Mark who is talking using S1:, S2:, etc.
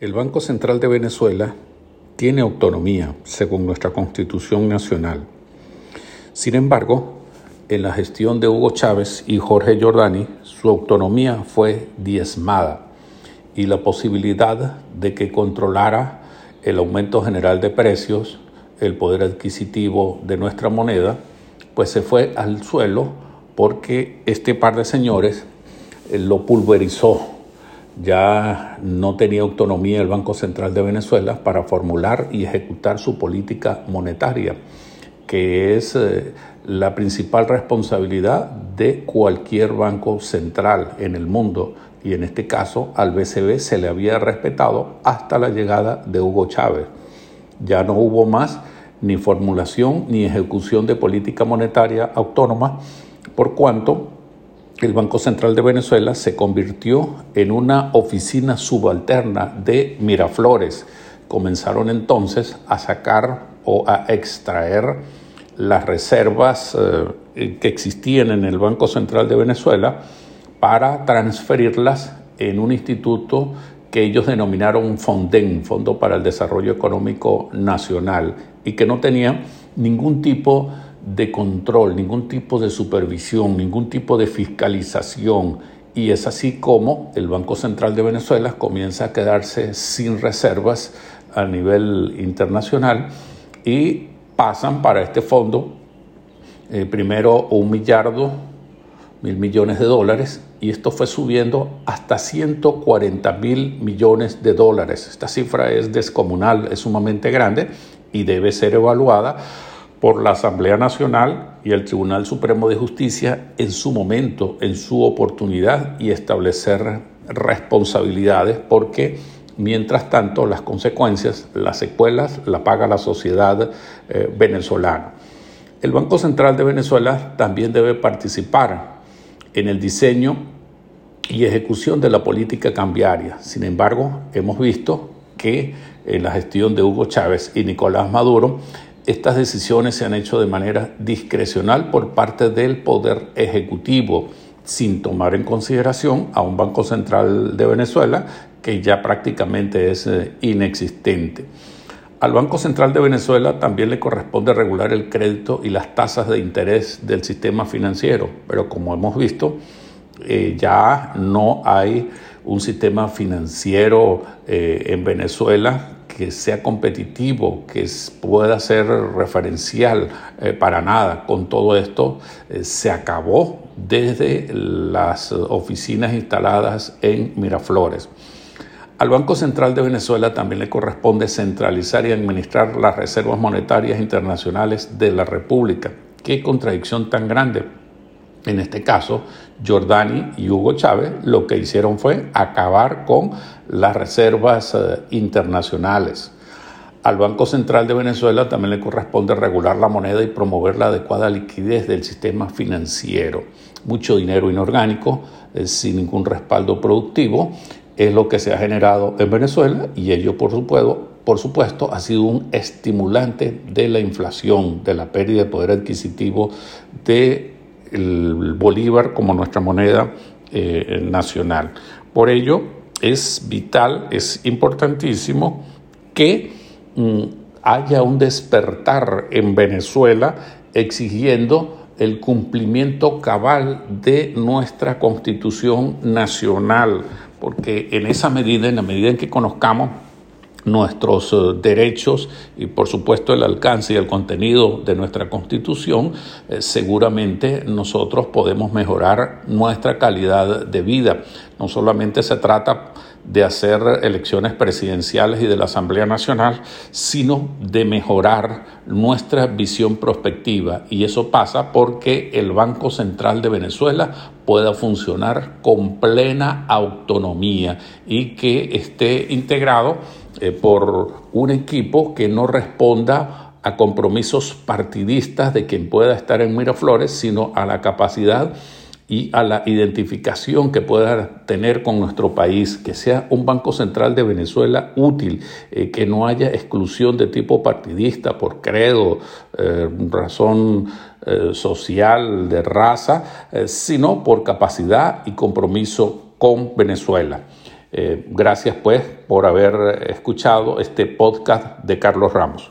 S1: El Banco Central de Venezuela tiene autonomía según nuestra Constitución Nacional. Sin embargo, en la gestión de Hugo Chávez y Jorge Giordani, su autonomía fue diezmada y la posibilidad de que controlara el aumento general de precios, el poder adquisitivo de nuestra moneda, pues se fue al suelo porque este par de señores eh, lo pulverizó ya no tenía autonomía el Banco Central de Venezuela para formular y ejecutar su política monetaria, que es eh, la principal responsabilidad de cualquier banco central en el mundo. Y en este caso al BCB se le había respetado hasta la llegada de Hugo Chávez. Ya no hubo más ni formulación ni ejecución de política monetaria autónoma, por cuanto el Banco Central de Venezuela se convirtió en una oficina subalterna de Miraflores. Comenzaron entonces a sacar o a extraer las reservas eh, que existían en el Banco Central de Venezuela para transferirlas en un instituto que ellos denominaron FONDEN, Fondo para el Desarrollo Económico Nacional, y que no tenía ningún tipo de de control, ningún tipo de supervisión, ningún tipo de fiscalización. Y es así como el Banco Central de Venezuela comienza a quedarse sin reservas a nivel internacional y pasan para este fondo eh, primero un millardo, mil millones de dólares, y esto fue subiendo hasta 140 mil millones de dólares. Esta cifra es descomunal, es sumamente grande y debe ser evaluada por la Asamblea Nacional y el Tribunal Supremo de Justicia en su momento, en su oportunidad y establecer responsabilidades porque mientras tanto las consecuencias, las secuelas, la paga la sociedad eh, venezolana. El Banco Central de Venezuela también debe participar en el diseño y ejecución de la política cambiaria. Sin embargo, hemos visto que en la gestión de Hugo Chávez y Nicolás Maduro estas decisiones se han hecho de manera discrecional por parte del Poder Ejecutivo, sin tomar en consideración a un Banco Central de Venezuela que ya prácticamente es eh, inexistente. Al Banco Central de Venezuela también le corresponde regular el crédito y las tasas de interés del sistema financiero, pero como hemos visto, eh, ya no hay un sistema financiero eh, en Venezuela que sea competitivo, que pueda ser referencial eh, para nada. Con todo esto eh, se acabó desde las oficinas instaladas en Miraflores. Al Banco Central de Venezuela también le corresponde centralizar y administrar las reservas monetarias internacionales de la República. Qué contradicción tan grande en este caso, Giordani y Hugo Chávez lo que hicieron fue acabar con las reservas eh, internacionales. Al Banco Central de Venezuela también le corresponde regular la moneda y promover la adecuada liquidez del sistema financiero. Mucho dinero inorgánico, eh, sin ningún respaldo productivo, es lo que se ha generado en Venezuela y ello, por supuesto, por supuesto, ha sido un estimulante de la inflación, de la pérdida de poder adquisitivo de el bolívar como nuestra moneda eh, nacional. Por ello, es vital, es importantísimo que mm, haya un despertar en Venezuela exigiendo el cumplimiento cabal de nuestra constitución nacional, porque en esa medida, en la medida en que conozcamos nuestros eh, derechos y por supuesto el alcance y el contenido de nuestra constitución, eh, seguramente nosotros podemos mejorar nuestra calidad de vida. No solamente se trata de hacer elecciones presidenciales y de la Asamblea Nacional, sino de mejorar nuestra visión prospectiva. Y eso pasa porque el Banco Central de Venezuela pueda funcionar con plena autonomía y que esté integrado eh, por un equipo que no responda a compromisos partidistas de quien pueda estar en Miraflores, sino a la capacidad y a la identificación que pueda tener con nuestro país, que sea un Banco Central de Venezuela útil, eh, que no haya exclusión de tipo partidista por credo, eh, razón social, de raza, sino por capacidad y compromiso con Venezuela. gracias pues por haber escuchado este podcast de Carlos Ramos.